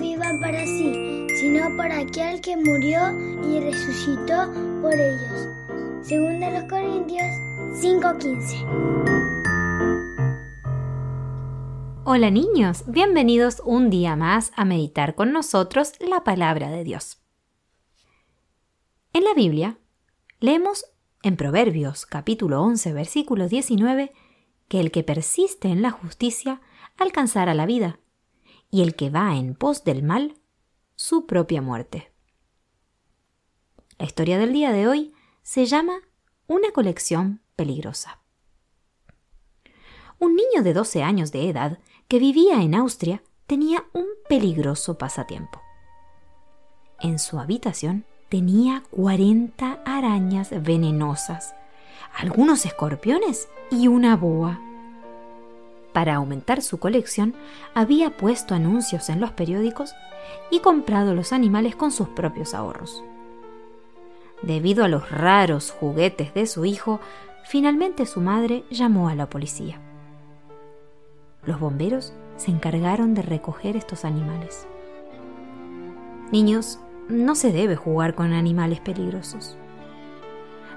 vivan para sí, sino por aquel que murió y resucitó por ellos. Según de los Corintios 5:15. Hola niños, bienvenidos un día más a meditar con nosotros la palabra de Dios. En la Biblia leemos en Proverbios capítulo 11 versículo 19 que el que persiste en la justicia alcanzará la vida, y el que va en pos del mal, su propia muerte. La historia del día de hoy se llama Una colección peligrosa. Un niño de 12 años de edad que vivía en Austria tenía un peligroso pasatiempo. En su habitación tenía 40 arañas venenosas, algunos escorpiones y una boa. Para aumentar su colección, había puesto anuncios en los periódicos y comprado los animales con sus propios ahorros. Debido a los raros juguetes de su hijo, finalmente su madre llamó a la policía. Los bomberos se encargaron de recoger estos animales. Niños, no se debe jugar con animales peligrosos.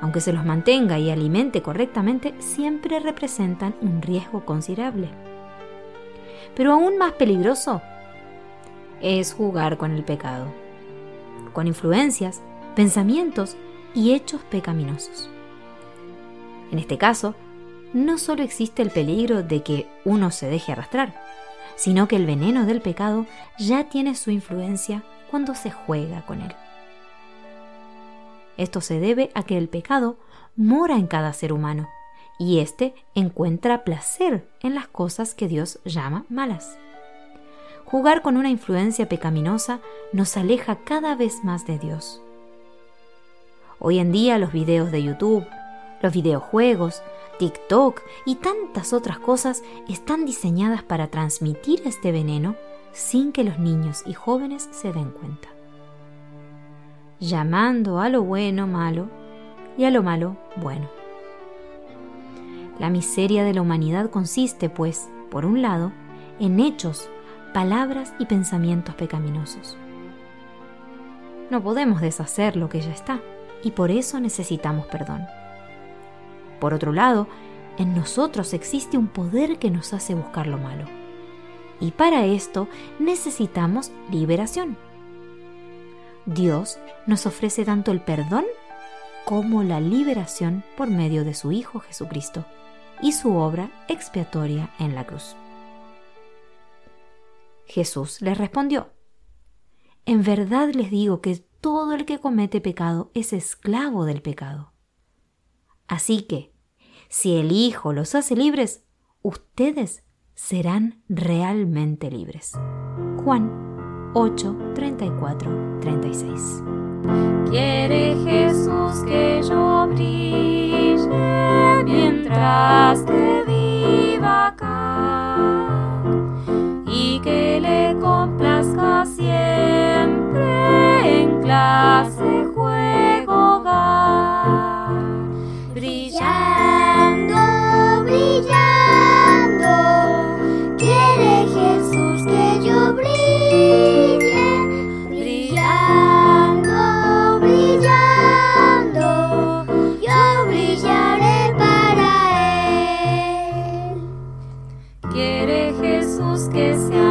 Aunque se los mantenga y alimente correctamente, siempre representan un riesgo considerable. Pero aún más peligroso es jugar con el pecado, con influencias, pensamientos y hechos pecaminosos. En este caso, no solo existe el peligro de que uno se deje arrastrar, sino que el veneno del pecado ya tiene su influencia cuando se juega con él. Esto se debe a que el pecado mora en cada ser humano y éste encuentra placer en las cosas que Dios llama malas. Jugar con una influencia pecaminosa nos aleja cada vez más de Dios. Hoy en día los videos de YouTube, los videojuegos, TikTok y tantas otras cosas están diseñadas para transmitir este veneno sin que los niños y jóvenes se den cuenta llamando a lo bueno malo y a lo malo bueno. La miseria de la humanidad consiste, pues, por un lado, en hechos, palabras y pensamientos pecaminosos. No podemos deshacer lo que ya está y por eso necesitamos perdón. Por otro lado, en nosotros existe un poder que nos hace buscar lo malo. Y para esto necesitamos liberación. Dios nos ofrece tanto el perdón como la liberación por medio de su Hijo Jesucristo y su obra expiatoria en la cruz. Jesús les respondió, En verdad les digo que todo el que comete pecado es esclavo del pecado. Así que, si el Hijo los hace libres, ustedes serán realmente libres. Juan 8, 34, 36. Quiere Jesús que yo brille mientras te quiere Jesús que sea.